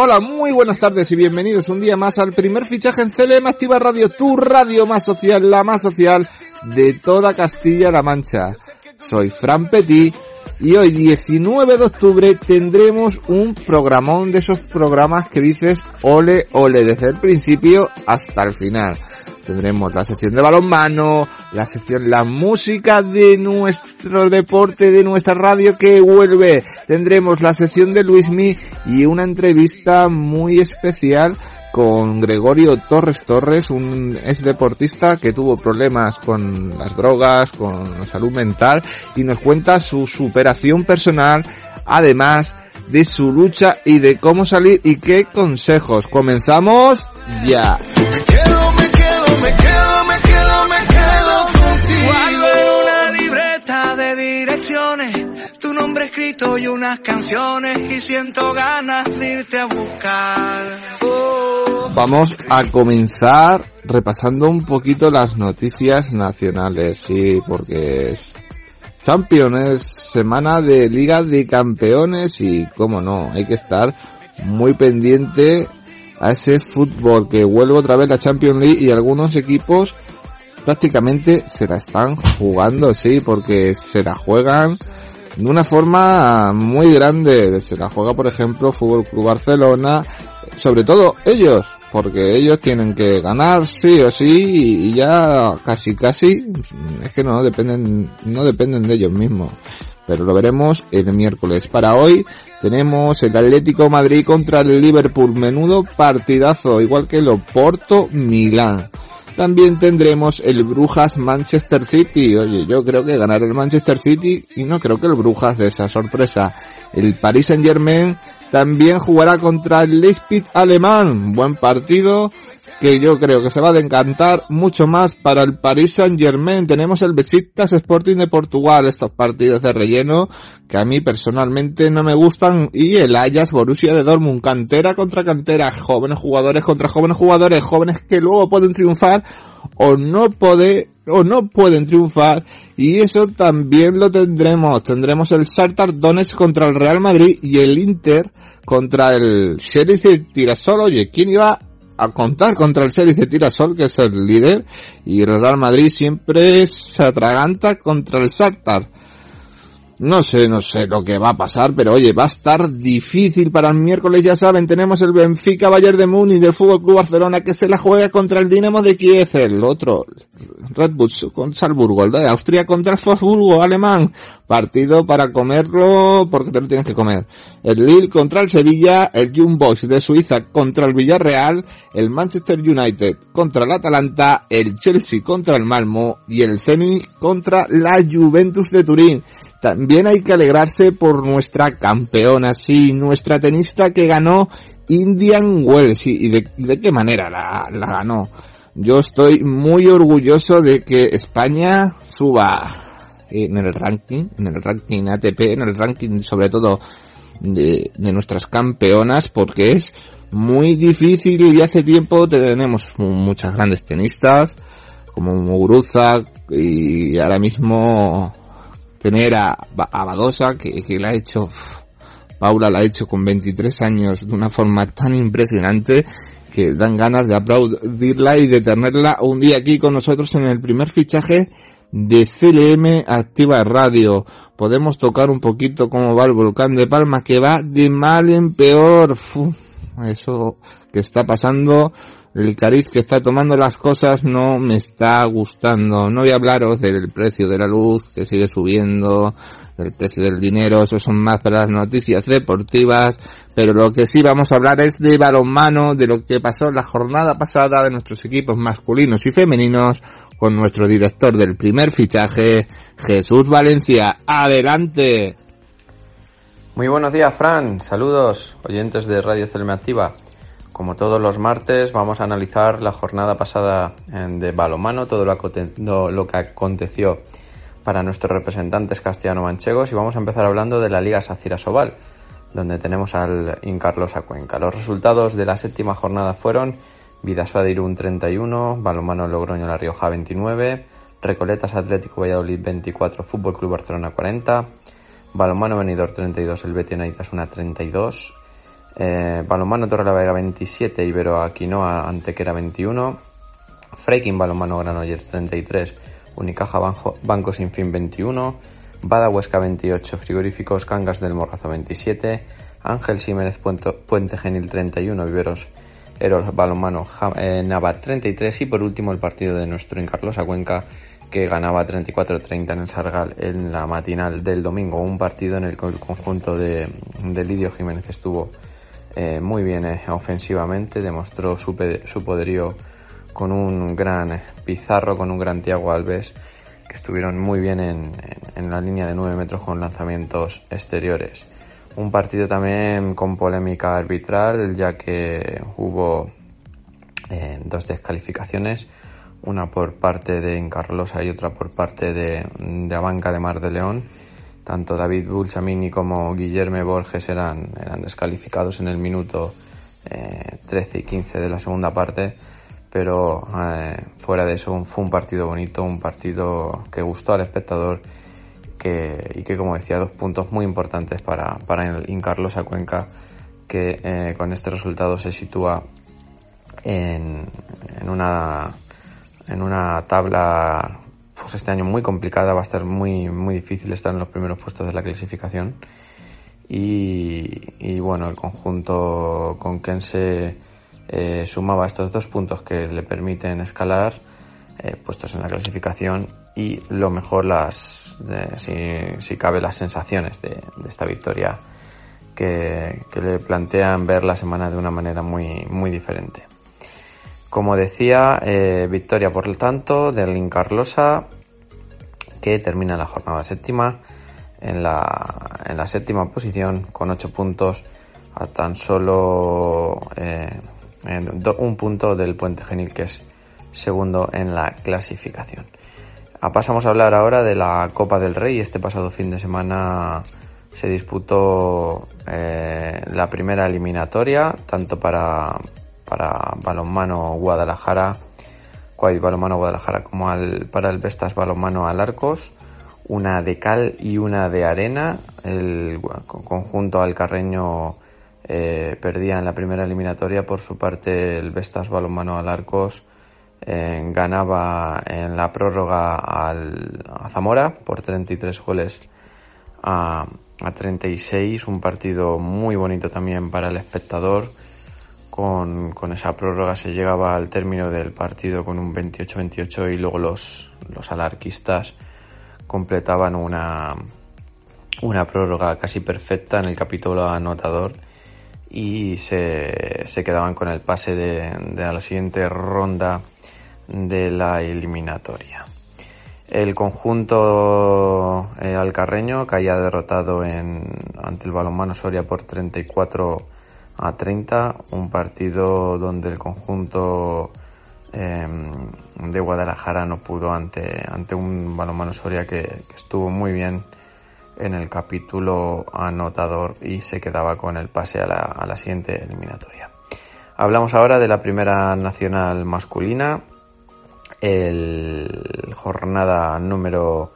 Hola, muy buenas tardes y bienvenidos un día más al primer fichaje en CLM Activa Radio, tu radio más social, la más social de toda Castilla-La Mancha. Soy Fran Petit y hoy 19 de octubre tendremos un programón de esos programas que dices ole ole desde el principio hasta el final. Tendremos la sección de balonmano, la sección la música de nuestro deporte, de nuestra radio que vuelve. Tendremos la sección de Luismi y una entrevista muy especial con Gregorio Torres Torres, un ex deportista que tuvo problemas con las drogas, con la salud mental y nos cuenta su superación personal, además de su lucha y de cómo salir y qué consejos. Comenzamos ya. Me quedo, me quedo, me quedo, contigo. Guardo en una libreta de direcciones tu nombre escrito y unas canciones y siento ganas de irte a buscar. Oh. Vamos a comenzar repasando un poquito las noticias nacionales, sí, porque es Champions, es semana de Liga de Campeones y, cómo no, hay que estar muy pendiente a ese fútbol que vuelve otra vez la Champions League y algunos equipos prácticamente se la están jugando, sí, porque se la juegan de una forma muy grande. Se la juega, por ejemplo, Fútbol Club Barcelona, sobre todo ellos, porque ellos tienen que ganar sí o sí y ya casi casi es que no dependen no dependen de ellos mismos. Pero lo veremos el miércoles. Para hoy tenemos el Atlético Madrid contra el Liverpool. Menudo partidazo, igual que el Oporto Milán. También tendremos el Brujas Manchester City. Oye, yo creo que ganará el Manchester City y no creo que el Brujas de esa sorpresa. El Paris Saint Germain también jugará contra el Leipzig alemán. Buen partido que yo creo que se va a encantar mucho más para el Paris Saint Germain. Tenemos el Besiktas Sporting de Portugal, estos partidos de relleno que a mí personalmente no me gustan y el Ajax Borussia de Dortmund, cantera contra cantera, jóvenes jugadores contra jóvenes jugadores, jóvenes que luego pueden triunfar o no puede o no pueden triunfar y eso también lo tendremos. Tendremos el Shakhtar contra el Real Madrid y el Inter contra el Sheriff de Tirasol. Oye, ¿quién iba a contar contra el Sheriff de Tirasol, que es el líder, y el Real Madrid siempre se atraganta contra el Shakhtar. No sé, no sé lo que va a pasar, pero oye, va a estar difícil para el miércoles, ya saben, tenemos el Benfica Bayern de Múnich del Fútbol Club Barcelona que se la juega contra el Dinamo de Kiev, el otro, Red Bull con Salzburgo, el de Austria contra el Wolfsburgo alemán, partido para comerlo porque te lo tienes que comer. El Lille contra el Sevilla, el Young Boys de Suiza contra el Villarreal, el Manchester United contra el Atalanta, el Chelsea contra el Malmo y el Zenit contra la Juventus de Turín. También hay que alegrarse por nuestra campeona, sí, nuestra tenista que ganó Indian Wells. ¿Y de, de qué manera la, ganó? Yo estoy muy orgulloso de que España suba en el ranking, en el ranking ATP, en el ranking sobre todo de, de nuestras campeonas, porque es muy difícil y hace tiempo tenemos muchas grandes tenistas, como Muguruza, y ahora mismo tener a, a Badosa, que, que la ha hecho, Paula la ha hecho con 23 años de una forma tan impresionante que dan ganas de aplaudirla y de tenerla un día aquí con nosotros en el primer fichaje de CLM Activa Radio. Podemos tocar un poquito cómo va el volcán de Palma, que va de mal en peor. Eso que está pasando el cariz que está tomando las cosas no me está gustando. No voy a hablaros del precio de la luz que sigue subiendo, del precio del dinero, eso son más para las noticias deportivas, pero lo que sí vamos a hablar es de balonmano, de lo que pasó la jornada pasada de nuestros equipos masculinos y femeninos con nuestro director del primer fichaje, Jesús Valencia. Adelante. Muy buenos días, Fran. Saludos, oyentes de Radio Activa. Como todos los martes, vamos a analizar la jornada pasada de balomano, todo lo, que aconteció para nuestros representantes castellano-manchegos y vamos a empezar hablando de la Liga Sacira Sobal, donde tenemos al Incarlosa Cuenca. Los resultados de la séptima jornada fueron Vidasoa de Irún 31, Balomano Logroño La Rioja 29, Recoletas Atlético Valladolid 24, Fútbol Club Barcelona 40, Balomano Venidor 32, el Betis una 32, eh, Balomano Vega 27, Ibero Aquinoa Antequera 21, Freiking Balomano Granollers 33, Unicaja Banco, Sin Fin 21, Bada Huesca 28, Frigoríficos Cangas del Morrazo 27, Ángel Jiménez Puente, Genil 31, Iberos Eros Balomano eh, Nava 33 y por último el partido de nuestro Incarlosa Cuenca que ganaba 34-30 en el Sargal en la matinal del domingo. Un partido en el que el conjunto de, Lidio Jiménez estuvo eh, muy bien eh, ofensivamente, demostró su, poderío con un gran Pizarro, con un gran Tiago Alves, que estuvieron muy bien en, en, la línea de 9 metros con lanzamientos exteriores. Un partido también con polémica arbitral, ya que hubo eh, dos descalificaciones una por parte de Incarlosa y otra por parte de, de Abanca de Mar de León. Tanto David Bulsamini como Guillermo Borges eran, eran descalificados en el minuto 13 eh, y 15 de la segunda parte, pero eh, fuera de eso fue un partido bonito, un partido que gustó al espectador que, y que, como decía, dos puntos muy importantes para, para el Incarlosa Cuenca, que eh, con este resultado se sitúa en, en una en una tabla pues este año muy complicada, va a estar muy, muy difícil estar en los primeros puestos de la clasificación. Y, bueno, el conjunto con quien se eh, sumaba estos dos puntos que le permiten escalar, eh, puestos en la clasificación y lo mejor las, si, si, cabe, las sensaciones de, esta victoria que, que, le plantean ver la semana de una manera muy, muy diferente. Como decía, eh, victoria por lo tanto del Incarlosa que termina la jornada séptima en la, en la séptima posición con 8 puntos a tan solo eh, un punto del Puente Genil que es segundo en la clasificación. Ah, pasamos a hablar ahora de la Copa del Rey. Este pasado fin de semana se disputó eh, la primera eliminatoria tanto para, para balonmano Guadalajara, balonmano Guadalajara como al, para el Vestas balonmano al Arcos, una de cal y una de arena. El conjunto alcarreño eh, perdía en la primera eliminatoria, por su parte el Vestas balonmano al Arcos eh, ganaba en la prórroga al, a Zamora por 33 goles a, a 36, un partido muy bonito también para el espectador con, esa prórroga se llegaba al término del partido con un 28-28 y luego los, los alarquistas completaban una, una prórroga casi perfecta en el capítulo anotador y se, se quedaban con el pase de, de la siguiente ronda de la eliminatoria. El conjunto eh, alcarreño caía derrotado en, ante el balonmano Soria por 34 a 30, un partido donde el conjunto em, de Guadalajara no pudo ante, ante un balonmano Soria que, estuvo muy bien en el capítulo anotador y se quedaba con el pase a la, a la siguiente eliminatoria. Hablamos ahora de la primera nacional masculina, el jornada número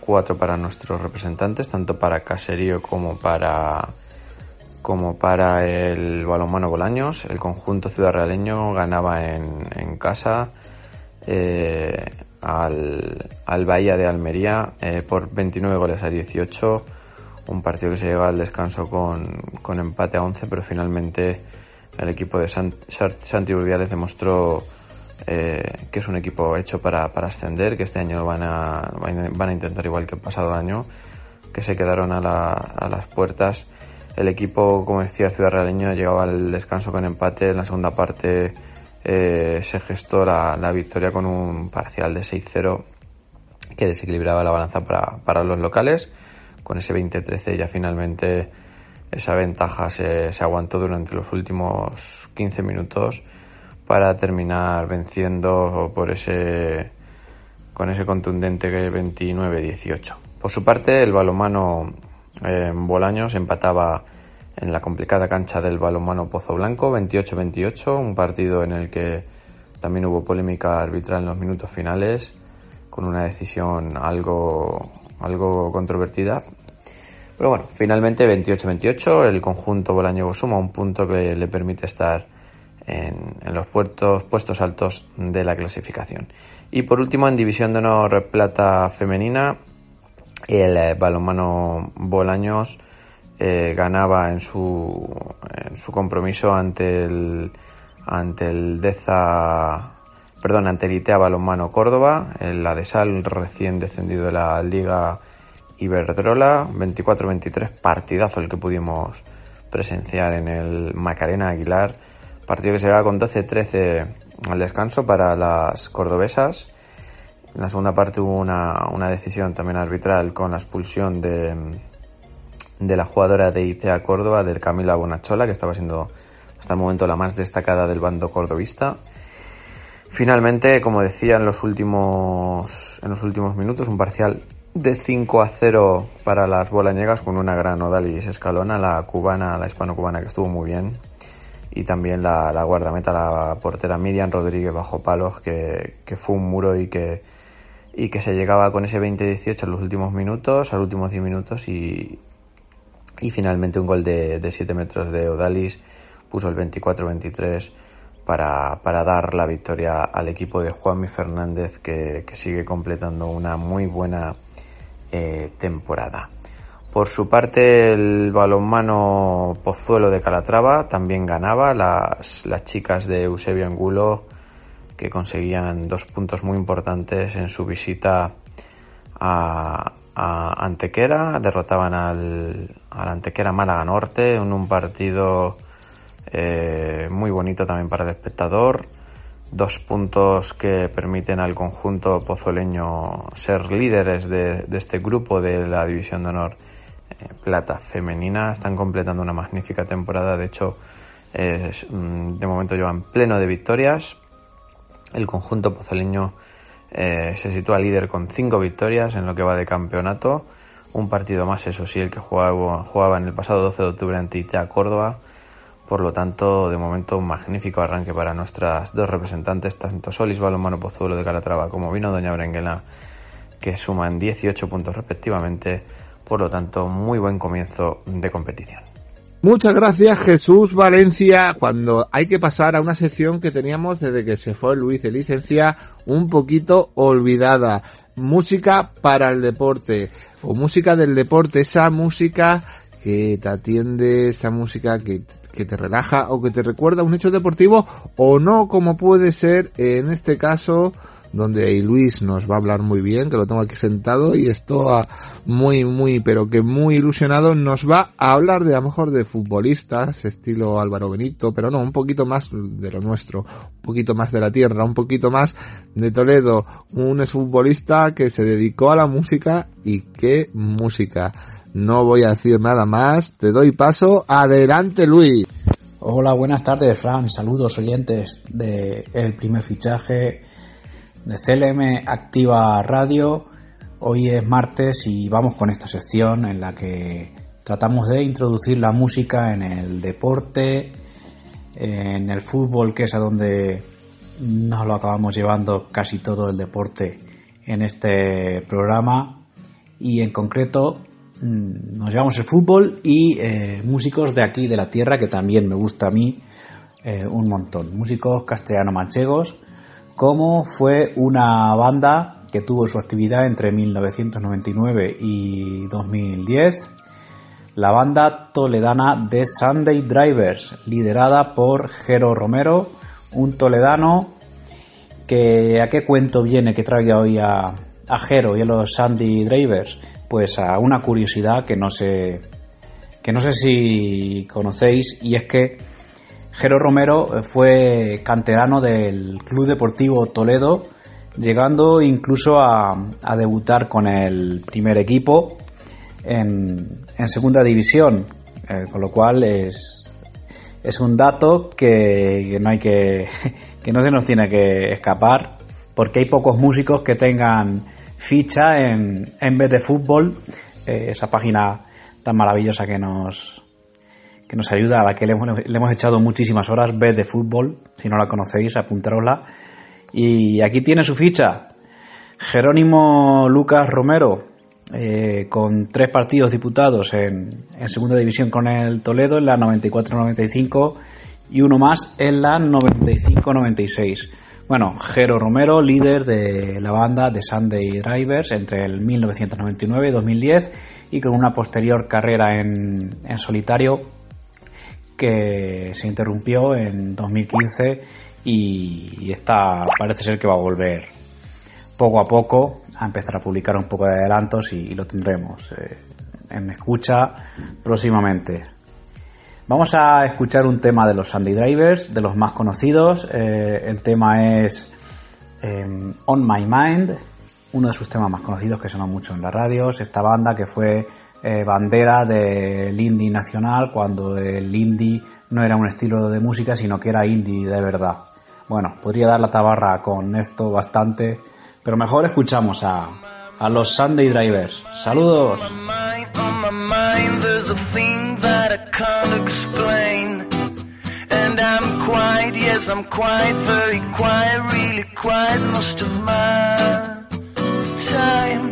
4 eh, para nuestros representantes, tanto para Caserío como para como para el balonmano Bolaños. El conjunto ciudad realeño ganaba en, casa eh, al, al, Bahía de Almería eh, por 29 goles a 18. Un partido que se llegó al descanso con, con empate a 11, pero finalmente el equipo de Santi Urdiales demostró eh, que es un equipo hecho para, ascender, que este año van a, van a intentar igual que el pasado año, que se quedaron a, las puertas. El equipo, como decía Ciudad Realeño, llegaba al descanso con empate. En la segunda parte eh, se gestó la, victoria con un parcial de 6-0 que desequilibraba la balanza para, para los locales. Con ese 20-13 ya finalmente esa ventaja se, se aguantó durante los últimos 15 minutos para terminar venciendo por ese con ese contundente 29-18. Por su parte, el balonmano eh, Bolaños empataba en la complicada cancha del balonmano Pozo Blanco 28-28, un partido en el que también hubo polémica arbitral en los minutos finales con una decisión algo algo controvertida. Pero bueno, finalmente 28-28, el conjunto Bolaño suma un punto que le permite estar en, los puertos, puestos altos de la clasificación. Y por último, en División de Honor Plata Femenina, el eh, balonmano Bolaños eh, ganaba en su, en su compromiso ante el, ante el Deza, perdón, ante el ITEA Balonmano Córdoba, el Adesal recién descendido de la Liga Iberdrola, 24-23, partidazo el que pudimos presenciar en el Macarena Aguilar Partido que se va con 12-13 al descanso para las cordobesas. En la segunda parte hubo una, decisión también arbitral con la expulsión de, de la jugadora de ITEA Córdoba, del Camila Bonachola, que estaba siendo hasta el momento la más destacada del bando cordobista. Finalmente, como decía en los últimos, en los últimos minutos, un parcial de 5 a 0 para las bolañegas con una gran Odalis Escalona, la cubana, la hispano-cubana que estuvo muy bien y también la, la guardameta, la portera Miriam Rodríguez bajo palos, que, fue un muro y que, y que se llegaba con ese 20-18 en los últimos minutos, a los últimos 10 minutos y, y finalmente un gol de, de 7 metros de Odalis puso el 24-23 para, para, dar la victoria al equipo de Juanmi Fernández que, que sigue completando una muy buena eh, temporada. Por su parte, el balonmano Pozuelo de Calatrava también ganaba. Las, las chicas de Eusebio Angulo que conseguían dos puntos muy importantes en su visita a, Antequera. Derrotaban al, al, Antequera Málaga Norte en un partido eh, muy bonito también para el espectador. Dos puntos que permiten al conjunto pozoleño ser líderes de, este grupo de la División de Honor plata femenina están completando una magnífica temporada. De hecho, mm, de momento llevan pleno de victorias. El conjunto pozaleño eh, se sitúa líder con cinco victorias en lo que va de campeonato. Un partido más, eso sí, el que jugaba, jugaba en el pasado 12 de octubre ante ITA Córdoba. Por lo tanto, de momento, un magnífico arranque para nuestras dos representantes, tanto Solis Balonmano Pozuelo de Calatrava como Vino Doña Berenguela, que suman 18 puntos respectivamente por lo tanto, muy buen comienzo de competición. Muchas gracias Jesús Valencia. Cuando hay que pasar a una sección que teníamos desde que se fue Luis de licencia un poquito olvidada. Música para el deporte o música del deporte, esa música que te atiende, esa música que, que te relaja o que te recuerda un hecho deportivo o no como puede ser en este caso donde Luis nos va a hablar muy bien, que lo tengo aquí sentado y esto muy, muy, pero que muy ilusionado nos va a hablar de a lo mejor de futbolistas, estilo Álvaro Benito, pero no, un poquito más de lo nuestro, un poquito más de la tierra, un poquito más de Toledo, un futbolista que se dedicó a la música y qué música. No voy a decir nada más, te doy paso, adelante Luis. Hola, buenas tardes, Fran. Saludos oyentes de El primer fichaje de CLM Activa Radio. Hoy es martes y vamos con esta sección en la que tratamos de introducir la música en el deporte, en el fútbol, que es a donde nos lo acabamos llevando casi todo el deporte en este programa. Y en concreto mm, nos llevamos el fútbol y eh, músicos de aquí, de la tierra, que también me gusta a mí eh, un montón. Músicos castellano-manchegos como fue una banda que tuvo su actividad entre 1999 y 2010. la banda toledana de Sunday Drivers, liderada por Jero Romero, un toledano que a qué cuento viene que traiga hoy a, a Jero y a los Sunday Drivers, pues a una curiosidad que no sé que no sé si conocéis y es que Jero Romero fue canterano del Club Deportivo Toledo, llegando incluso a, debutar con el primer equipo en, segunda división, eh, con lo cual es, es un dato que, que no hay que, que no se nos tiene que escapar, porque hay pocos músicos que tengan ficha en, en vez de fútbol, eh, esa página tan maravillosa que nos, que nos ayuda, a la que le hemos, echado muchísimas horas, vez de fútbol, si no la conocéis, apuntárosla. Y aquí tiene su ficha, Jerónimo Lucas Romero, eh, con tres partidos diputados en, en, segunda división con el Toledo, en la 94-95 y uno más en la 95-96. Bueno, Jero Romero, líder de la banda de Sunday Drivers entre el 1999 y 2010 y con una posterior carrera en, en solitario que se interrumpió en 2015 y esta parece ser que va a volver poco a poco a empezar a publicar un poco de adelantos y, lo tendremos eh, en escucha próximamente. Vamos a escuchar un tema de los Sunday Drivers, de los más conocidos. Eh, el tema es eh, On My Mind, uno de sus temas más conocidos que sonó mucho en las radios. Esta banda que fue eh, bandera del indie nacional cuando el indie no era un estilo de música, sino que era indie de verdad. Bueno, podría dar la tabarra con esto bastante, pero mejor escuchamos a, a los Sunday Drivers. Saludos. And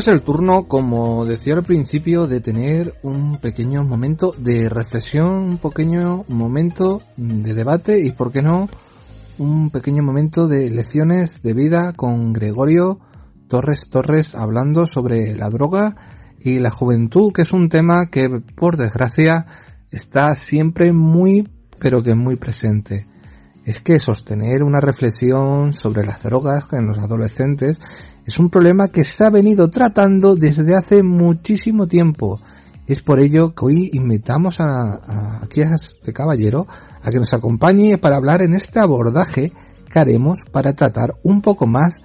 es el turno, como decía al principio, de tener un pequeño momento de reflexión, un pequeño momento de debate y, por qué no, un pequeño momento de lecciones de vida con Gregorio Torres Torres hablando sobre la droga y la juventud, que es un tema que, por desgracia, está siempre muy, pero que muy presente. Es que sostener una reflexión sobre las drogas en los adolescentes es un problema que se ha venido tratando desde hace muchísimo tiempo. Es por ello que hoy invitamos a, aquí a este caballero a que nos acompañe para hablar en este abordaje que haremos para tratar un poco más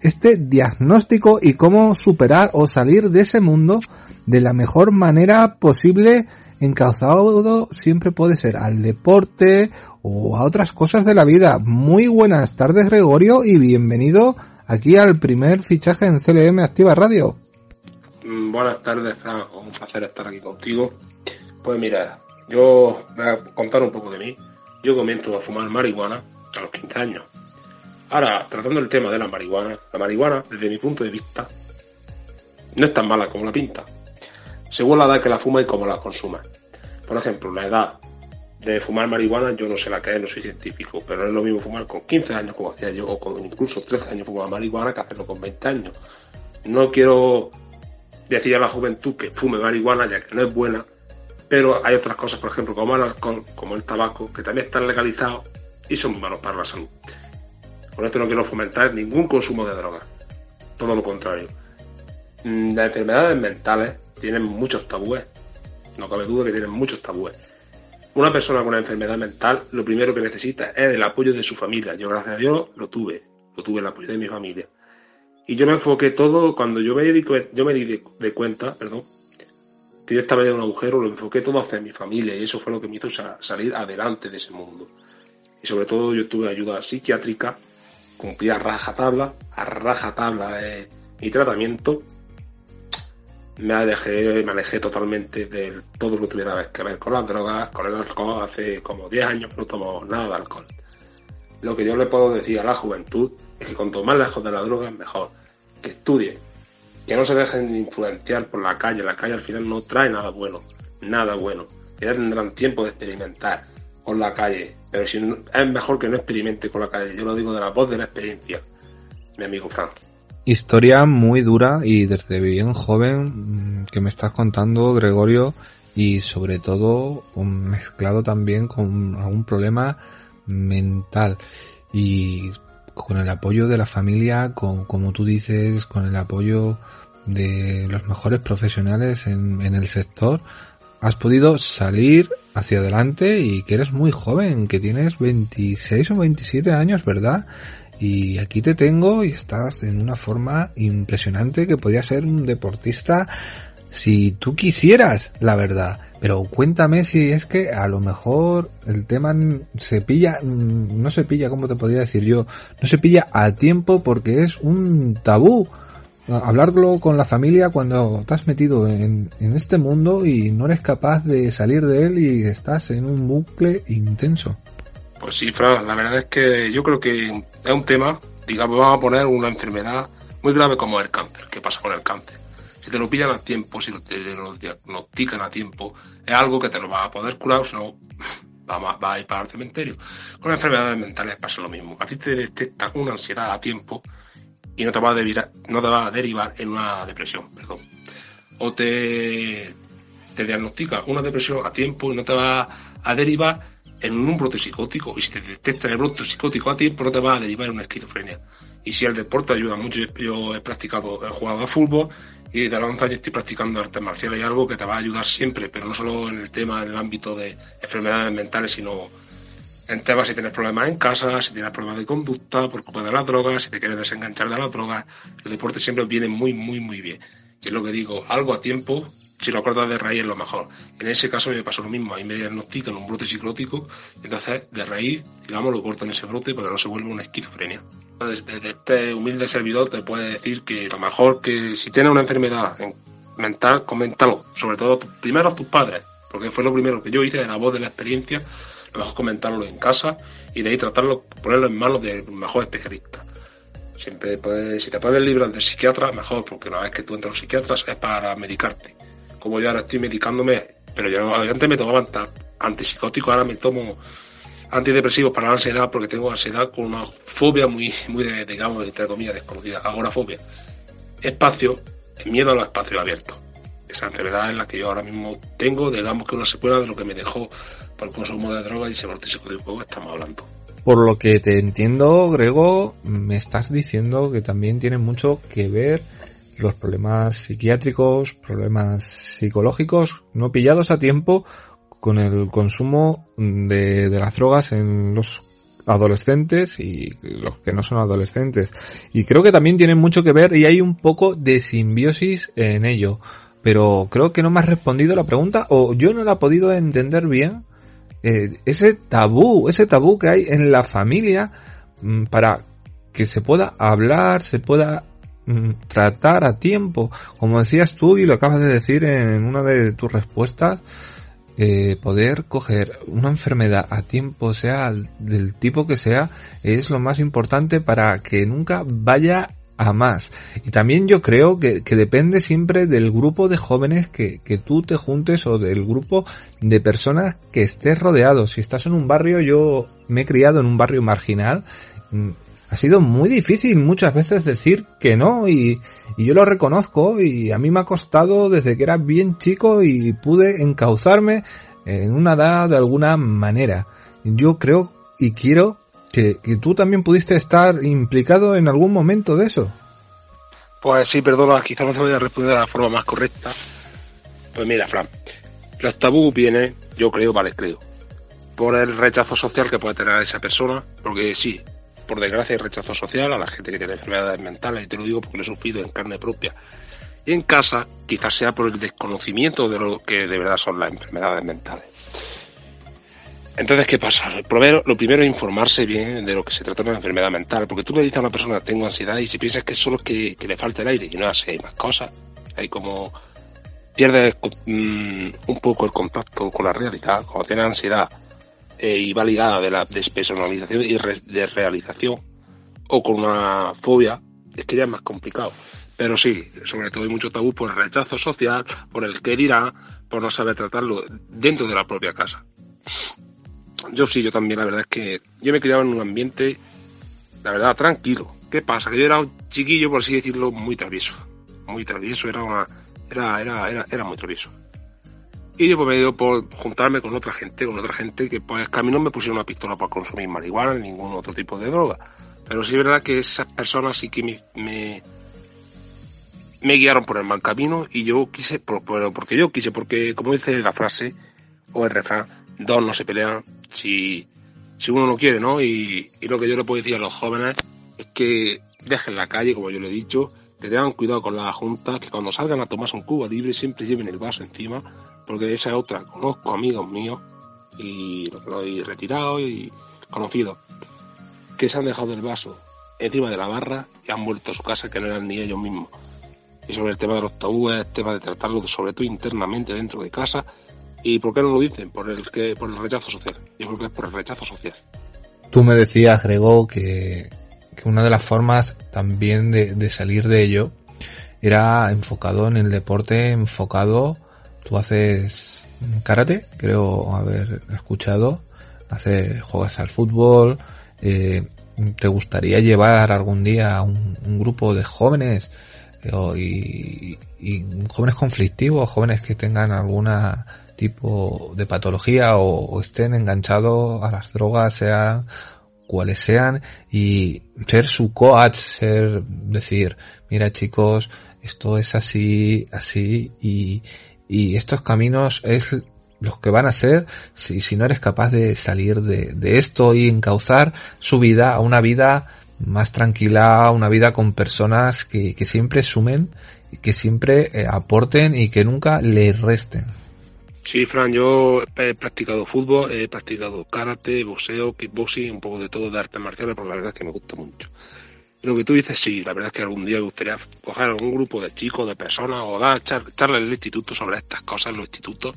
este diagnóstico y cómo superar o salir de ese mundo de la mejor manera posible encauzado siempre puede ser al deporte o a otras cosas de la vida. Muy buenas tardes Gregorio y bienvenido aquí al primer fichaje en CLM Activa Radio. Mm, buenas tardes, Franco. Un placer estar aquí contigo. Pues mira, yo voy a contar un poco de mí. Yo comienzo a fumar marihuana a los 15 años. Ahora, tratando el tema de la marihuana, la marihuana, desde mi punto de vista, no es tan mala como la pinta, según la edad que la fuma y cómo la consuma. Por ejemplo, la edad de fumar marihuana, yo no sé la que es, no soy científico, pero no es lo mismo fumar con 15 años como hacía yo, o con incluso 13 años fumar marihuana que hacerlo con 20 años. No quiero decir a la juventud que fume marihuana ya que no es buena, pero hay otras cosas, por ejemplo, como el alcohol, como el tabaco, que también están legalizados y son malos para la salud. Por esto no quiero fomentar ningún consumo de drogas, todo lo contrario. Mm, las enfermedades mentales tienen muchos tabúes, no cabe duda que tienen muchos tabúes. Una persona con una enfermedad mental lo primero que necesita es el apoyo de su familia. Yo gracias a Dios lo tuve, lo tuve el apoyo de mi familia. Y yo me enfoqué todo, cuando yo me di, yo me di de, cuenta, perdón, que yo estaba en un agujero, lo enfoqué todo hacia mi familia y eso fue lo que me hizo salir adelante de ese mundo. Y sobre todo yo tuve ayuda psiquiátrica, cumplí a rajatabla, a rajatabla eh, mi tratamiento, me alejé, me alejé totalmente de todo lo que tuviera que ver con las drogas, con el alcohol, hace como 10 años no tomo nada de alcohol. Lo que yo le puedo decir a la juventud es que cuanto más lejos de la droga mejor, que estudien, que no se dejen influenciar por la calle, la calle al final no trae nada bueno, nada bueno, ya tendrán tiempo de experimentar con la calle, pero si es mejor que no experimente con la calle, yo lo digo de la voz de la experiencia, mi amigo Frank. Historia muy dura y desde bien joven mm, que me estás contando, Gregorio, y sobre todo mezclado también con algún problema mental y con el apoyo de la familia, con, como tú dices, con el apoyo de los mejores profesionales en, en el sector, has podido salir hacia adelante y que eres muy joven, que tienes 26 o 27 años, ¿verdad? Y aquí te tengo y estás en una forma impresionante que podía ser un deportista si tú quisieras, la verdad. Pero cuéntame si es que a lo mejor el tema se pilla, no se pilla, como te podría decir yo, no se pilla a tiempo porque es un tabú hablarlo con la familia cuando estás metido en, en, este mundo y no eres capaz de salir de él y estás en un bucle intenso. Pues sí, Fran, la verdad es que yo creo que es un tema, digamos, vamos a poner una enfermedad muy grave como el cáncer. ¿Qué pasa con el cáncer? Si te lo pillan a tiempo, si te lo diagnostican a tiempo, es algo que te lo va a poder curar, o si no, va a ir para el cementerio. Con las enfermedades mentales pasa lo mismo. A ti te detecta una ansiedad a tiempo y no te va a derivar, no te va a derivar en una depresión, perdón. O te, te diagnostica una depresión a tiempo y no te va a derivar en un brote psicótico. Y si te detecta el brote psicótico a tiempo, no te va a derivar en una esquizofrenia. Y si el deporte ayuda mucho, yo he practicado, he jugado a fútbol y de 11 años estoy practicando artes marciales y algo que te va a ayudar siempre, pero no solo en el tema, en el ámbito de enfermedades mentales, sino en temas si tienes problemas en casa, si tienes problemas de conducta por culpa de las drogas, si te quieres desenganchar de las drogas, el deporte siempre viene muy, muy, muy bien. Y es lo que digo, algo a tiempo, si lo cortas de raíz es lo mejor. En ese caso me pasó lo mismo, ahí me diagnostican un brote psicótico, entonces de raíz, digamos, lo cortan ese brote para que no se vuelva una esquizofrenia. Desde este humilde servidor te puede decir que lo mejor que si tienes una enfermedad mental, coméntalo, sobre todo primero a tus padres, porque fue lo primero que yo hice de la voz de la experiencia mejor comentarlo en casa y de ahí tratarlo, ponerlo en manos del mejor especialista. Siempre puedes, si te puedes librar del psiquiatra, mejor, porque una vez que tú entras a los psiquiatras es para medicarte. Como yo ahora estoy medicándome, pero yo antes me tomaba antipsicótico, ahora me tomo antidepresivos para la ansiedad porque tengo ansiedad con una fobia muy, muy de, digamos, entre comillas, desconocida, agorafobia. Espacio, miedo a los espacios abiertos. Esa enfermedad es la que yo ahora mismo tengo, digamos que una secuela de lo que me dejó por el consumo de drogas y vortícico de fuego estamos hablando. Por lo que te entiendo, Grego, me estás diciendo que también tiene mucho que ver los problemas psiquiátricos, problemas psicológicos no pillados a tiempo con el consumo de, de las drogas en los adolescentes y los que no son adolescentes. Y creo que también tienen mucho que ver y hay un poco de simbiosis en ello. Pero creo que no me has respondido la pregunta o yo no la he podido entender bien. Eh, ese tabú, ese tabú que hay en la familia mm, para que se pueda hablar, se pueda tratar a tiempo. Como decías tú y lo acabas de decir en una de tus respuestas, eh, poder coger una enfermedad a tiempo, sea del tipo que sea, es lo más importante para que nunca vaya a más. Y también yo creo que, que depende siempre del grupo de jóvenes que, que, tú te juntes o del grupo de personas que estés rodeado. Si estás en un barrio, yo me he criado en un barrio marginal, mm, ha sido muy difícil muchas veces decir que no y, yo lo reconozco y a mí me ha costado desde que era bien chico y pude encauzarme en una edad de alguna manera. Yo creo y quiero que, que tú también pudiste estar implicado en algún momento de eso. Pues sí, perdona, quizás no te voy a responder de la forma más correcta. Pues mira, Fran, los tabú vienen, yo creo, vale, creo, por el rechazo social que puede tener esa persona, porque sí, por desgracia hay rechazo social a la gente que tiene enfermedades mentales, y te lo digo porque lo he sufrido en carne propia. Y en casa quizás sea por el desconocimiento de lo que de verdad son las enfermedades mentales. Entonces, ¿qué pasa? Lo primero, lo primero es informarse bien de lo que se trata de una enfermedad mental, porque tú le dices a una persona tengo ansiedad y si piensas que es solo que, que le falta el aire y no así, hay más cosas. Hay como pierdes mm, un poco el contacto con la realidad. Cuando tienes ansiedad eh, y va ligada de la despersonalización y re, de realización o con una fobia, es que ya es más complicado. Pero sí, sobre todo hay mucho tabú por el rechazo social, por el que dirá, por no saber tratarlo dentro de la propia casa. Yo sí, yo también, la verdad es que yo me criaba en un ambiente, la verdad, tranquilo. ¿Qué pasa? Que yo era un chiquillo, por así decirlo, muy travieso. Muy travieso, era una, era, era, era, era muy travieso. Y yo pues me dio por juntarme con otra gente, con otra gente que pues que a mí no me pusieron una pistola para consumir marihuana ni ningún otro tipo de droga. Pero sí es verdad que esas personas sí que me, me, guiaron por el mal camino y yo quise, por, porque yo quise, porque como dice la frase o el refrán, dos no se pelean si, si uno no quiere, ¿no? Y lo que yo le puedo decir a los jóvenes es que dejen la calle, como yo le he dicho, que tengan cuidado con las juntas, que cuando salgan a tomarse un cubo libre siempre lleven el vaso encima, porque esa es otra. Conozco amigos míos y lo he retirado y conocidos que se han dejado el vaso encima de la barra y han vuelto a su casa que no eran ni ellos mismos. Y sobre el tema de los tabúes, el tema de tratarlo sobre todo internamente dentro de casa. ¿Y por qué no lo dicen? Por el, que, por el rechazo social. Yo creo que es por el rechazo social. Tú me decías, Grego, que, que una de las formas también de, salir de ello era enfocado en el deporte, enfocado, tú haces karate, creo haber escuchado, haces, juegas al fútbol, eh, te gustaría llevar algún día a un, grupo de jóvenes eh, y, jóvenes conflictivos, jóvenes que tengan alguna tipo de patología o, o estén enganchados a las drogas, sean cuales sean y ser su coach, ser decir, mira chicos, esto es así, así y, y estos caminos es los que van a ser si, si no eres capaz de salir de, de esto y encauzar su vida a una vida más tranquila, una vida con personas que, que siempre sumen, que siempre eh, aporten y que nunca le resten. Sí, Fran, yo he practicado fútbol, he practicado karate, boxeo, kickboxing, un poco de todo de artes marciales, porque la verdad es que me gusta mucho. Lo que tú dices, sí, la verdad es que algún día me gustaría coger algún grupo de chicos, de personas, o dar char, charlas en el instituto sobre estas cosas, los institutos,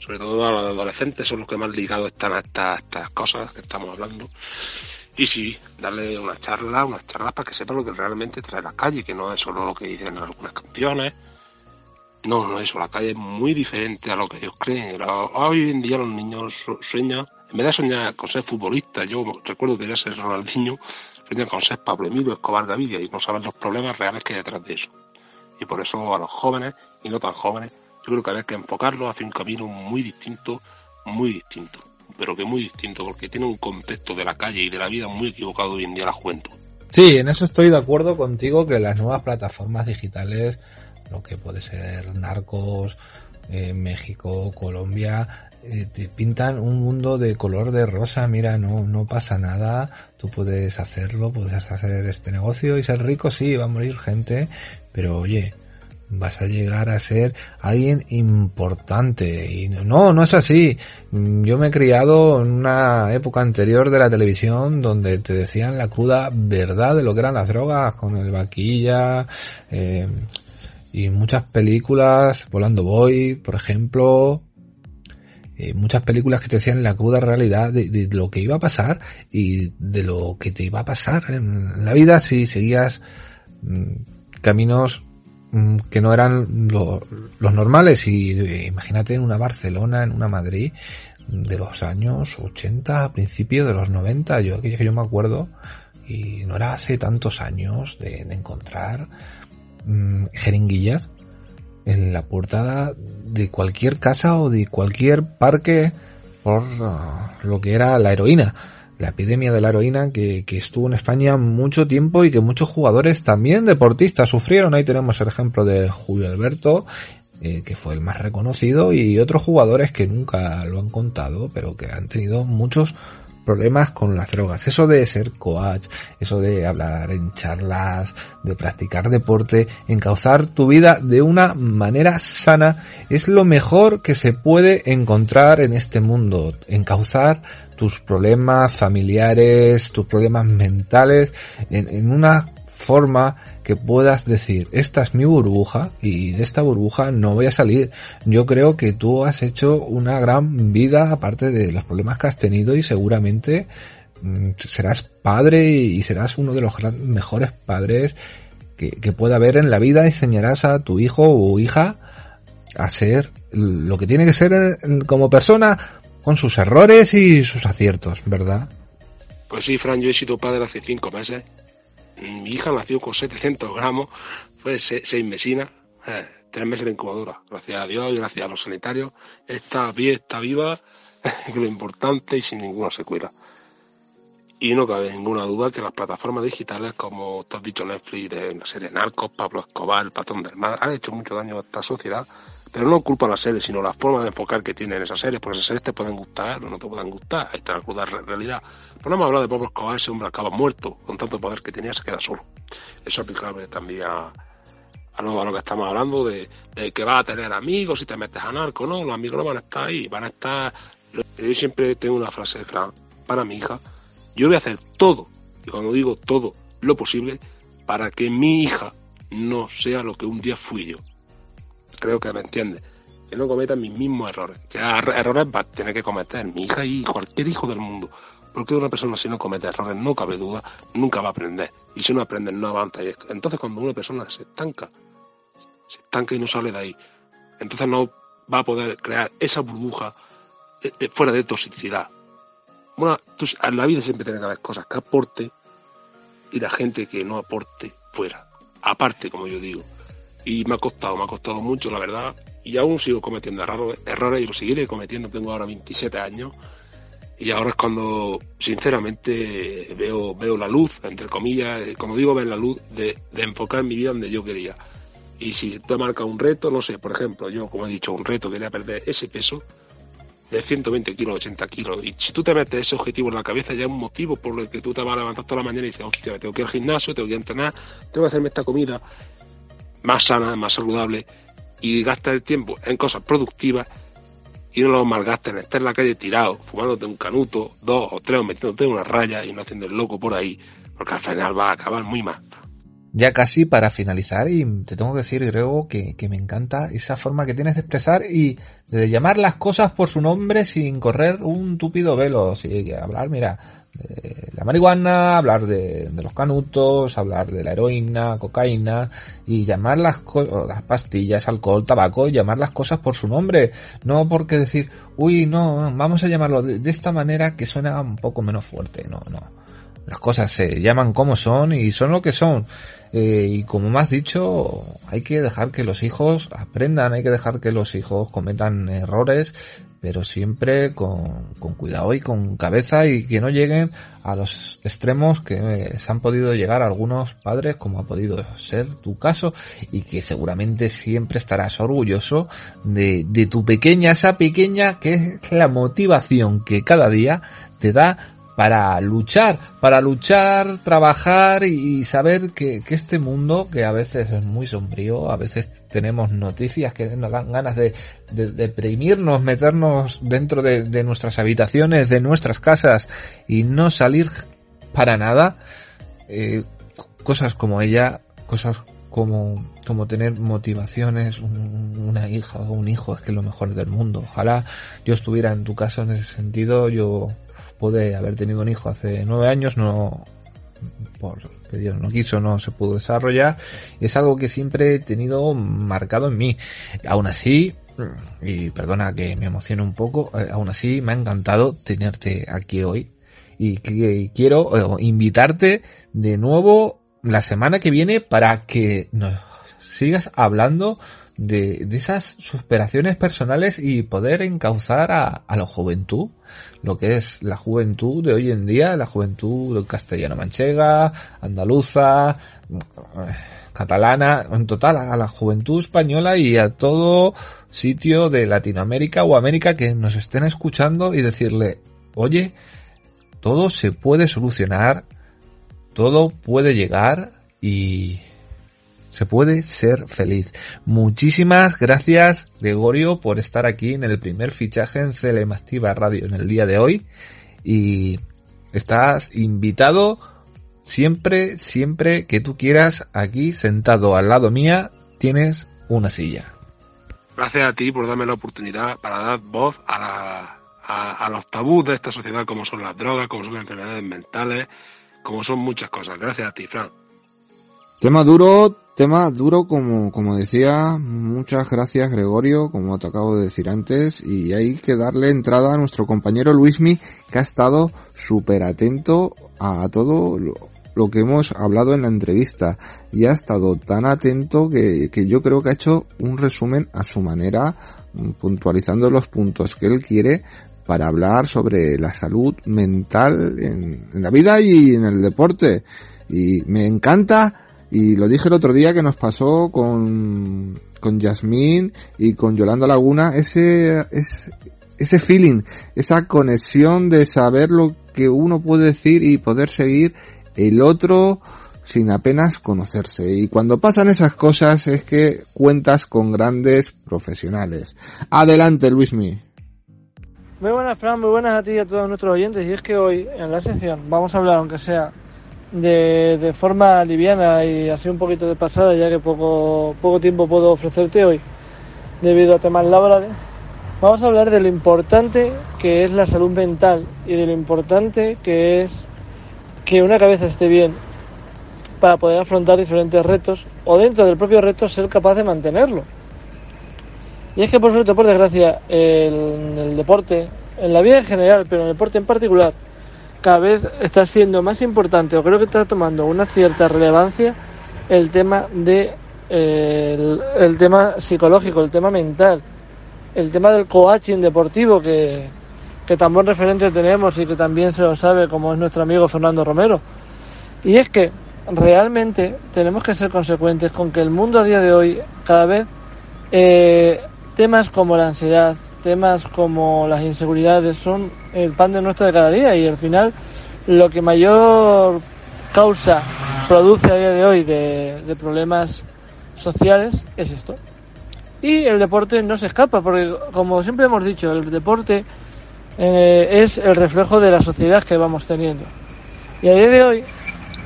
sobre todo a los adolescentes, son los que más ligados están a estas, estas cosas que estamos hablando. Y sí, darle una charla, unas charlas para que sepa lo que realmente trae la calle, que no es solo lo que dicen algunas canciones. No, no eso, la calle es muy diferente a lo que ellos creen. Hoy en día los niños sueñan, en vez de soñar con ser futbolista, yo recuerdo que era ser Ronaldinho, sueñan con ser Pablo Emilio Escobar Gaviria y no saben los problemas reales que hay detrás de eso. Y por eso a los jóvenes y no tan jóvenes, yo creo que hay que enfocarlos hacia un camino muy distinto, muy distinto, pero que muy distinto, porque tiene un contexto de la calle y de la vida muy equivocado hoy en día la juventud. Sí, en eso estoy de acuerdo contigo que las nuevas plataformas digitales lo que puede ser narcos, eh, México, Colombia, eh, te pintan un mundo de color de rosa, mira, no, no pasa nada, tú puedes hacerlo, puedes hacer este negocio y ser rico, sí, va a morir gente, pero oye, vas a llegar a ser alguien importante. Y no, no es así. Yo me he criado en una época anterior de la televisión donde te decían la cruda verdad de lo que eran las drogas con el vaquilla, eh, y muchas películas, Volando Boy, por ejemplo, eh, muchas películas que te decían la cruda realidad de, lo que iba a pasar y de lo que te iba a pasar en la vida si seguías mm, caminos mm, que no eran los normales. Y eh, imagínate en una Barcelona, en una Madrid de los años 80, a principios de los 90, yo que yo me acuerdo y no era hace tantos años de encontrar Mm, jeringuillas en la portada de cualquier casa o de cualquier parque por ah, lo que era la heroína. La epidemia de la heroína que, estuvo en España mucho tiempo y que muchos jugadores también deportistas sufrieron. Ahí tenemos el ejemplo de Julio Alberto, eh, que fue el más reconocido, y otros jugadores que nunca lo han contado, pero que han tenido muchos problemas con las drogas. Eso de ser coach, eso de hablar en charlas, de practicar deporte, encauzar tu vida de una manera sana, es lo mejor que se puede encontrar en este mundo. Encauzar tus problemas familiares, tus problemas mentales en, en una forma que puedas decir, esta es mi burbuja y de esta burbuja no voy a salir. Yo creo que tú has hecho una gran vida aparte de los problemas que has tenido y seguramente mm, serás padre y serás uno de los mejores padres que, que pueda haber en la vida. Enseñarás a tu hijo o hija a ser lo que tiene que ser como persona con sus errores y sus aciertos, ¿verdad? Pues sí, Fran, yo he sido padre hace cinco meses mi hija nació con 700 gramos, fue seis mesinas, eh, tres meses de incubadora. Gracias a Dios y gracias a los sanitarios, está bien, está viva, lo importante y sin ninguna secuela. Y no cabe ninguna duda que las plataformas digitales, como te has dicho Netflix, de la serie Narcos, Pablo Escobar, El Patrón del Mar, han hecho mucho daño a esta sociedad pero no culpa a la serie, sino la forma de enfocar que tienen esas series, porque esas series te pueden gustar o no te pueden gustar, ahí está la cruda realidad. Pero no hemos hablado de Pablo Escobar, ese hombre acaba muerto, con tanto poder que tenía, se queda solo. Eso aplicable también a, lo, que estamos hablando, de, que va a tener amigos si te metes a narco, no, los amigos no van a estar ahí, van a estar... Yo siempre tengo una frase de Fran, para mi hija, yo voy a hacer todo, y cuando digo todo, lo posible, para que mi hija no sea lo que un día fui yo creo que me entiende. Que no cometa mis mismos errores. Que errores va a tener que cometer mi hija y cualquier hijo del mundo. Porque una persona si no comete errores, no cabe duda, nunca va a aprender. Y si no aprende, no avanza. Y entonces cuando una persona se estanca, se estanca y no sale de ahí, entonces no va a poder crear esa burbuja fuera de toxicidad. Bueno, en la vida siempre tiene que haber cosas que aporte y la gente que no aporte fuera. Aparte, como yo digo y me ha costado, me ha costado mucho, la verdad, y aún sigo cometiendo errores, y lo seguiré cometiendo, tengo ahora 27 años, y ahora es cuando, sinceramente, veo, veo la luz, entre comillas, eh, como digo, ver la luz de, enfocar mi vida donde yo quería. Y si te marca un reto, no sé, por ejemplo, yo, como he dicho, un reto, quería perder ese peso de 120 kilos, 80 kilos. Y si tú te metes ese objetivo en la cabeza, ya es un motivo por el que tú te vas a levantar toda la mañana y dices, hostia, tengo que ir al gimnasio, tengo que entrenar, tengo que hacerme esta comida más sana, más saludable y gasta el tiempo en cosas productivas y no lo malgasta en estar en la calle tirado, fumándote un canuto, dos o tres, o metiéndote una raya y no haciendo el loco por ahí, porque al final va a acabar muy mal. Ya casi para finalizar, y te tengo que decir, creo que, que me encanta esa forma que tienes de expresar y de llamar las cosas por su nombre sin correr un túpido velo, sí, hablar, mira, de la marihuana, hablar de, los canutos, hablar de la heroína, cocaína y llamar las, las pastillas, alcohol, tabaco y llamar las cosas por su nombre. No porque decir, uy, no, vamos a llamarlo de, de esta manera que suena un poco menos fuerte. No, no. Las cosas se llaman como son y son lo que son. Eh, y como me has dicho, hay que dejar que los hijos aprendan, hay que dejar que los hijos cometan errores, pero siempre con, cuidado y con cabeza y que no lleguen a los extremos que se han podido llegar algunos padres, como ha podido ser tu caso, y que seguramente siempre estarás orgulloso de, de tu pequeña, esa pequeña que es la motivación que cada día te da para luchar, para luchar, trabajar y saber que, este mundo, que a veces es muy sombrío, a veces tenemos noticias que nos dan ganas de, de, deprimirnos, meternos dentro de, de, nuestras habitaciones, de nuestras casas y no salir para nada, eh, cosas como ella, cosas como, como tener motivaciones, un, una hija o un hijo es que es lo mejor del mundo. Ojalá yo estuviera en tu caso en ese sentido, yo pude haber tenido un hijo hace nueve años, no, porque Dios no quiso, no se pudo desarrollar. Es algo que siempre he tenido marcado en mí. Aún así, y perdona que me emocione un poco, eh, aún así me ha encantado tenerte aquí hoy. Y que quiero eh, invitarte de nuevo la semana que viene para que nos sigas hablando de, esas superaciones personales y poder encauzar a, a, la juventud, lo que es la juventud de hoy en día, la juventud castellano-manchega, andaluza, catalana, en total a la juventud española y a todo sitio de Latinoamérica o América que nos estén escuchando y decirle, oye, todo se puede solucionar, todo puede llegar y se puede ser feliz. Muchísimas gracias, Gregorio, por estar aquí en el primer fichaje en CLM Activa Radio en el día de hoy. Y estás invitado siempre, siempre que tú quieras, aquí sentado al lado mía, tienes una silla. Gracias a ti por darme la oportunidad para dar voz a, la, a, los tabús de esta sociedad, como son las drogas, como son las enfermedades mentales, como son muchas cosas. Gracias a ti, Fran. Tema duro, tema duro como, como decía, muchas gracias Gregorio, como te acabo de decir antes, y hay que darle entrada a nuestro compañero Luismi, que ha estado súper atento a todo lo, que hemos hablado en la entrevista, y ha estado tan atento que, que yo creo que ha hecho un resumen a su manera, puntualizando los puntos que él quiere para hablar sobre la salud mental en, en la vida y en el deporte. Y me encanta y lo dije el otro día que nos pasó con, con Yasmín y con Yolanda Laguna, ese, ese, ese feeling, esa conexión de saber lo que uno puede decir y poder seguir el otro sin apenas conocerse. Y cuando pasan esas cosas es que cuentas con grandes profesionales. Adelante, Luismi. Muy buenas, Fran, muy buenas a ti y a todos nuestros oyentes. Y es que hoy, en la sección, vamos a hablar, aunque sea de, forma liviana y así un poquito de pasada, ya que poco, poco tiempo puedo ofrecerte hoy debido a temas laborales, vamos a hablar de lo importante que es la salud mental y de lo importante que es que una cabeza esté bien para poder afrontar diferentes retos o dentro del propio reto ser capaz de mantenerlo. Y es que por suerte, por desgracia, el, el deporte, en la vida en general, pero en el deporte en particular, cada vez está siendo más importante o creo que está tomando una cierta relevancia el tema de eh, el, tema psicológico, el tema mental, el tema del coaching deportivo que, que tan buen referente tenemos y que también se lo sabe como es nuestro amigo Fernando Romero. Y es que realmente tenemos que ser consecuentes con que el mundo a día de hoy cada vez eh, temas como la ansiedad, temas como las inseguridades son el pan de nuestro de cada día y al final lo que mayor causa produce a día de hoy de, problemas sociales es esto. Y el deporte no se escapa, porque como siempre hemos dicho, el deporte eh, es el reflejo de la sociedad que vamos teniendo. Y a día de hoy,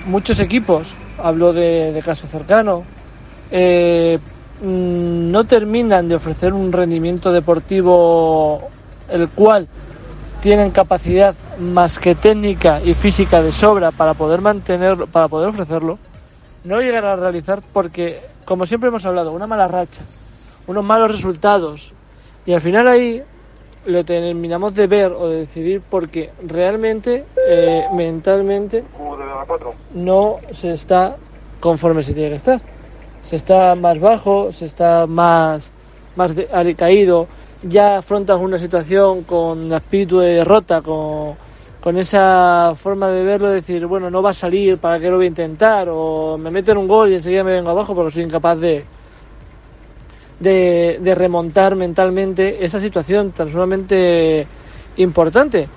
muchos equipos, hablo de, de caso cercano, eh, no terminan de ofrecer un rendimiento deportivo el cual tienen capacidad más que técnica y física de sobra para poder mantenerlo, para poder ofrecerlo, no llegar a realizar porque, como siempre hemos hablado, una mala racha, unos malos resultados, y al final ahí lo terminamos de ver o de decidir porque realmente, eh, mentalmente, no se está conforme se tiene que estar. Se está más bajo, se está más, más caído, ya afrontas una situación con espíritu de derrota, con, con esa forma de verlo, de decir, bueno, no va a salir, ¿para qué lo voy a intentar? O me meten un gol y enseguida me vengo abajo porque soy incapaz de, de, de remontar mentalmente esa situación tan sumamente importante.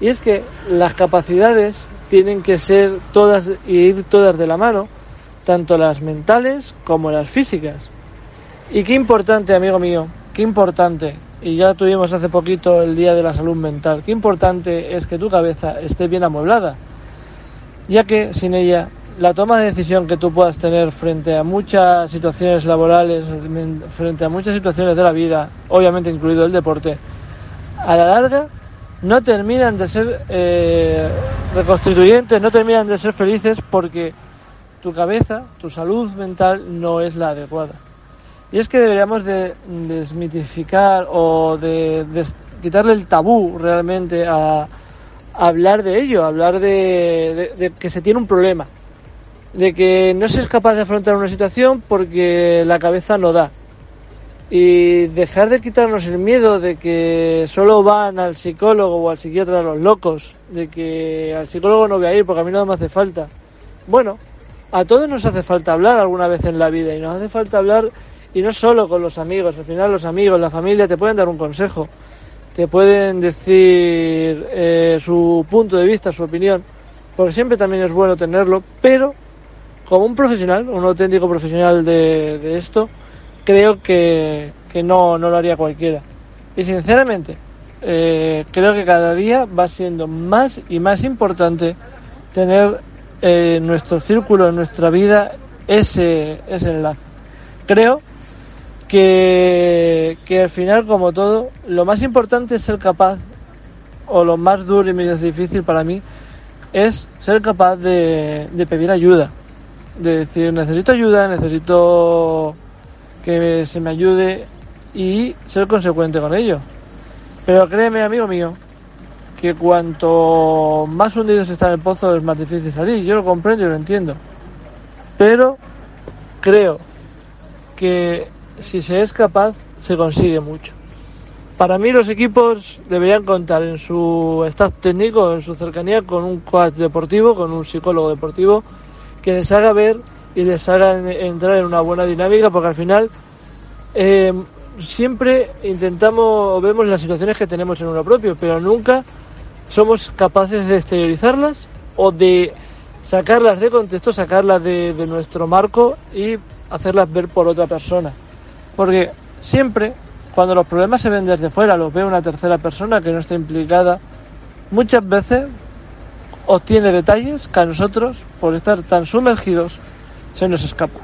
Y es que las capacidades tienen que ser todas y ir todas de la mano, tanto las mentales como las físicas. Y qué importante, amigo mío, qué importante y ya tuvimos hace poquito el Día de la Salud Mental. Qué importante es que tu cabeza esté bien amueblada, ya que sin ella la toma de decisión que tú puedas tener frente a muchas situaciones laborales, frente a muchas situaciones de la vida, obviamente incluido el deporte, a la larga no terminan de ser eh, reconstituyentes, no terminan de ser felices porque tu cabeza, tu salud mental no es la adecuada. Y es que deberíamos de desmitificar o de, quitarle el tabú realmente a, hablar de ello, hablar de, que se tiene un problema, de que no se es capaz de afrontar una situación porque la cabeza no da. Y dejar de quitarnos el miedo de que solo van al psicólogo o al psiquiatra los locos, de que al psicólogo no voy a ir porque a mí no me hace falta. Bueno, a todos nos hace falta hablar alguna vez en la vida y nos hace falta hablar y no solo con los amigos, al final los amigos, la familia te pueden dar un consejo, te pueden decir eh, su punto de vista, su opinión, porque siempre también es bueno tenerlo, pero como un profesional, un auténtico profesional de, esto, creo que, no, no lo haría cualquiera. Y sinceramente, eh, creo que cada día va siendo más y más importante tener eh, nuestro círculo, en nuestra vida, ese, ese enlace. Creo que, que al final, como todo, lo más importante es ser capaz, o lo más duro y menos difícil para mí, es ser capaz de, de pedir ayuda. De decir, necesito ayuda, necesito que se me ayude y ser consecuente con ello. Pero créeme, amigo mío, que cuanto más hundido se está en el pozo es más difícil salir. Yo lo comprendo y lo entiendo. Pero creo que si se es capaz, se consigue mucho. Para mí los equipos deberían contar en su staff técnico, en su cercanía, con un coach deportivo, con un psicólogo deportivo, que les haga ver y les haga entrar en una buena dinámica, porque al final eh, siempre intentamos o vemos las situaciones que tenemos en uno propio, pero nunca somos capaces de exteriorizarlas o de sacarlas de contexto, sacarlas de nuestro marco y hacerlas ver por otra persona. Porque siempre, cuando los problemas se ven desde fuera, los ve una tercera persona que no está implicada, muchas veces obtiene detalles que a nosotros, por estar tan sumergidos, se nos escapa.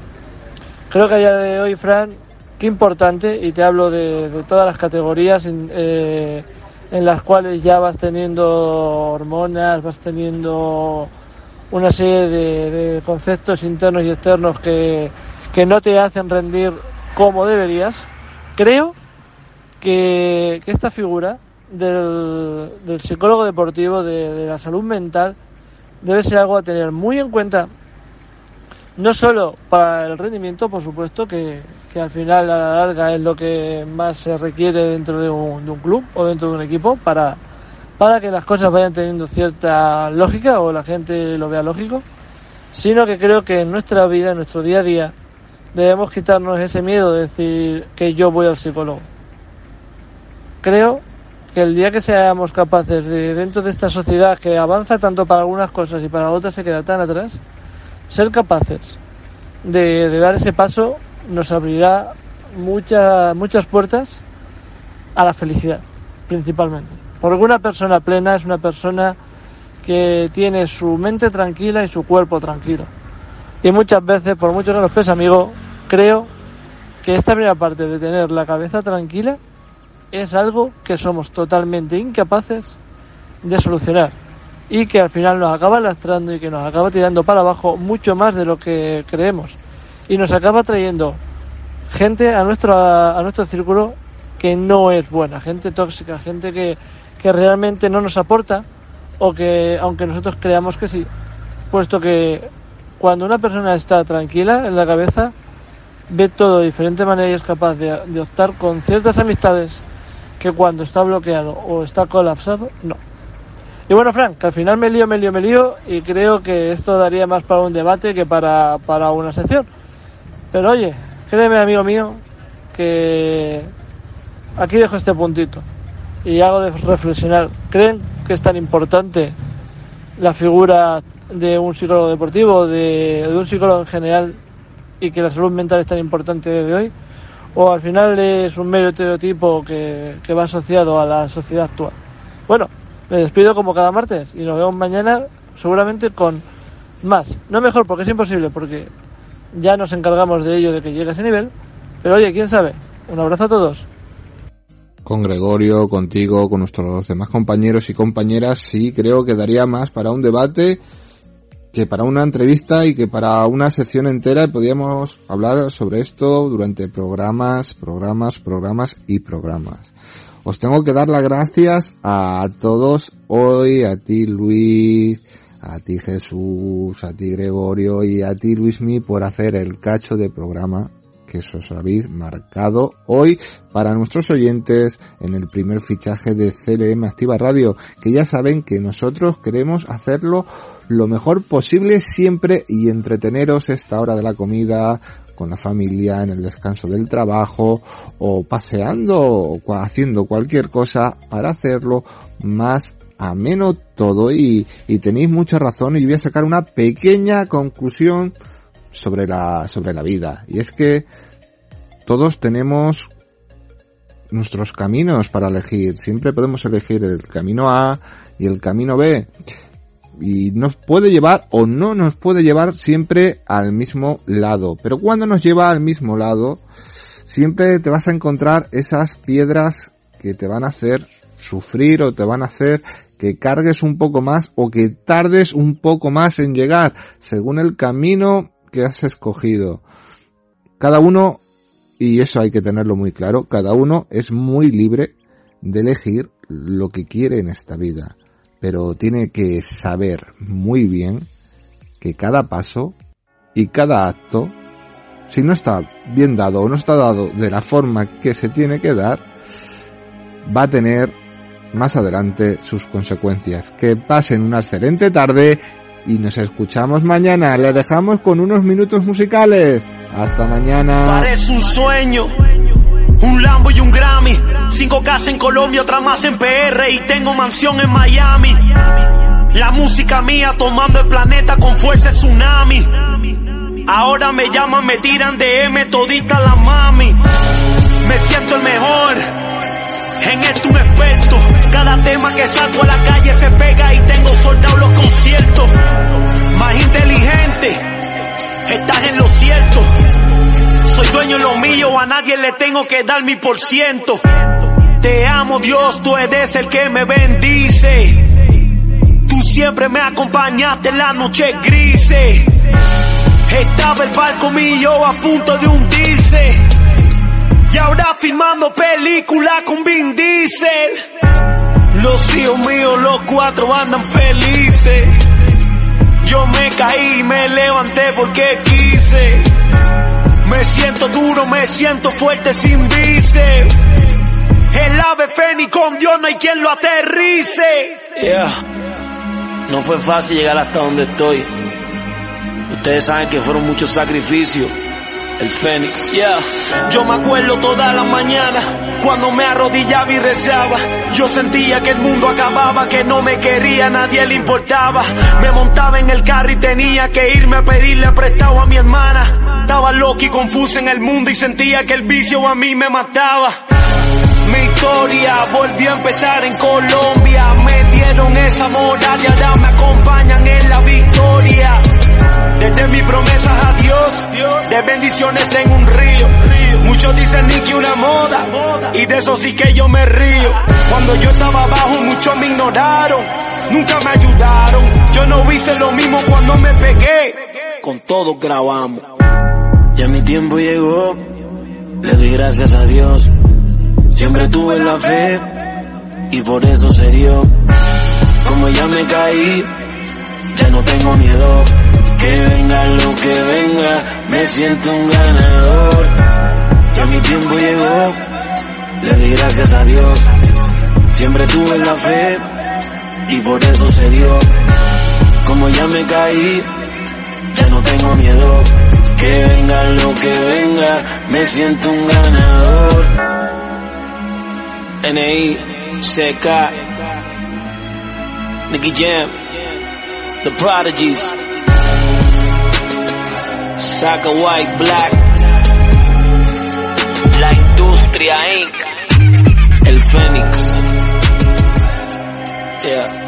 Creo que a día de hoy, Fran, qué importante, y te hablo de, todas las categorías eh, en, las cuales ya vas teniendo hormonas, vas teniendo una serie de, conceptos internos y externos que, que no te hacen rendir como deberías, creo que, esta figura del, psicólogo deportivo, de, la salud mental, debe ser algo a tener muy en cuenta, no solo para el rendimiento, por supuesto, que, al final a la larga es lo que más se requiere dentro de un, de un club o dentro de un equipo para, para que las cosas vayan teniendo cierta lógica o la gente lo vea lógico, sino que creo que en nuestra vida, en nuestro día a día, debemos quitarnos ese miedo de decir que yo voy al psicólogo. Creo que el día que seamos capaces de, dentro de esta sociedad que avanza tanto para algunas cosas y para otras se queda tan atrás, ser capaces de, dar ese paso nos abrirá muchas muchas puertas a la felicidad, principalmente. Porque una persona plena es una persona que tiene su mente tranquila y su cuerpo tranquilo. Y muchas veces, por mucho que nos pese, amigo, creo que esta primera parte de tener la cabeza tranquila es algo que somos totalmente incapaces de solucionar. Y que al final nos acaba lastrando y que nos acaba tirando para abajo mucho más de lo que creemos y nos acaba trayendo gente a nuestro a nuestro círculo que no es buena, gente tóxica, gente que, que realmente no nos aporta o que aunque nosotros creamos que sí, puesto que cuando una persona está tranquila en la cabeza, ve todo de diferente manera y es capaz de, de optar con ciertas amistades que cuando está bloqueado o está colapsado, no. Y bueno, Frank, que al final me lío, me lío, me lío y creo que esto daría más para un debate que para, para una sección. Pero oye, créeme, amigo mío, que aquí dejo este puntito y hago de reflexionar. ¿Creen que es tan importante la figura de un psicólogo deportivo, de, de un psicólogo en general, y que la salud mental es tan importante de hoy? ¿O al final es un mero estereotipo que, que va asociado a la sociedad actual? Bueno, me despido como cada martes y nos vemos mañana seguramente con más. No mejor porque es imposible, porque ya nos encargamos de ello, de que llegue a ese nivel. Pero oye, quién sabe. Un abrazo a todos. Con Gregorio, contigo, con nuestros demás compañeros y compañeras, sí creo que daría más para un debate que para una entrevista y que para una sección entera podríamos hablar sobre esto durante programas, programas, programas y programas. Os tengo que dar las gracias a todos hoy, a ti Luis, a ti Jesús, a ti Gregorio y a ti Luismi por hacer el cacho de programa que os habéis marcado hoy para nuestros oyentes en el primer fichaje de CLM Activa Radio, que ya saben que nosotros queremos hacerlo lo mejor posible siempre y entreteneros esta hora de la comida con la familia, en el descanso del trabajo o paseando o haciendo cualquier cosa para hacerlo más ameno todo y, y tenéis mucha razón y voy a sacar una pequeña conclusión sobre la, sobre la vida. Y es que todos tenemos nuestros caminos para elegir. Siempre podemos elegir el camino A y el camino B. Y nos puede llevar o no nos puede llevar siempre al mismo lado. Pero cuando nos lleva al mismo lado, siempre te vas a encontrar esas piedras que te van a hacer sufrir o te van a hacer que cargues un poco más o que tardes un poco más en llegar según el camino que has escogido. Cada uno, y eso hay que tenerlo muy claro, cada uno es muy libre de elegir lo que quiere en esta vida, pero tiene que saber muy bien que cada paso y cada acto, si no está bien dado o no está dado de la forma que se tiene que dar, va a tener más adelante sus consecuencias. Que pasen una excelente tarde y nos escuchamos mañana. Le dejamos con unos minutos musicales. Hasta mañana. Sueño. Un Lambo y un Grammy. Cinco casas en Colombia, otra más en PR y tengo mansión en Miami. La música mía tomando el planeta con fuerza tsunami. Ahora me llaman, me tiran de M todita la mami. Me siento el mejor. En esto un experto. Cada tema que saco a la calle se pega y tengo soldados los conciertos. Más inteligente, estás en lo cierto. Soy dueño de lo mío, a nadie le tengo que dar mi por ciento. Te amo Dios, tú eres el que me bendice. Tú siempre me acompañaste en la noche grises. Estaba el barco mío a punto de hundirse. Y ahora filmando película con Vin Diesel. Los hijos míos, los cuatro andan felices. Yo me caí y me levanté porque quise. Me siento duro, me siento fuerte sin vice. El ave fénix con Dios no hay quien lo aterrice. No fue fácil llegar hasta donde estoy. Ustedes saben que fueron muchos sacrificios. El Fénix, yeah. Yo me acuerdo toda la mañana cuando me arrodillaba y rezaba. Yo sentía que el mundo acababa, que no me quería, nadie le importaba. Me montaba en el carro y tenía que irme a pedirle prestado a mi hermana. Estaba loco y confuso en el mundo y sentía que el vicio a mí me mataba. Mi historia volvió a empezar en Colombia. Me dieron esa moral y ahora me acompañan en la victoria. Desde mis promesas a Dios, de bendiciones tengo un río. Muchos dicen ni que una moda, y de eso sí que yo me río. Cuando yo estaba abajo, muchos me ignoraron. nunca me ayudaron. Yo no hice lo mismo cuando me pegué. Con todos grabamos. Ya mi tiempo llegó, le doy gracias a Dios. Siempre tuve la fe y por eso se dio. Como ya me caí, ya no tengo miedo. Que venga lo que venga, me siento un ganador. Ya mi tiempo llegó, le doy gracias a Dios. Siempre tuve la fe y por eso se dio. Como ya me caí, ya no tengo miedo. Que venga lo que venga, me siento un ganador. NI, CK, Nicky Jam, The Prodigies, saca White Black. La industria Inc. El Fénix. Yeah.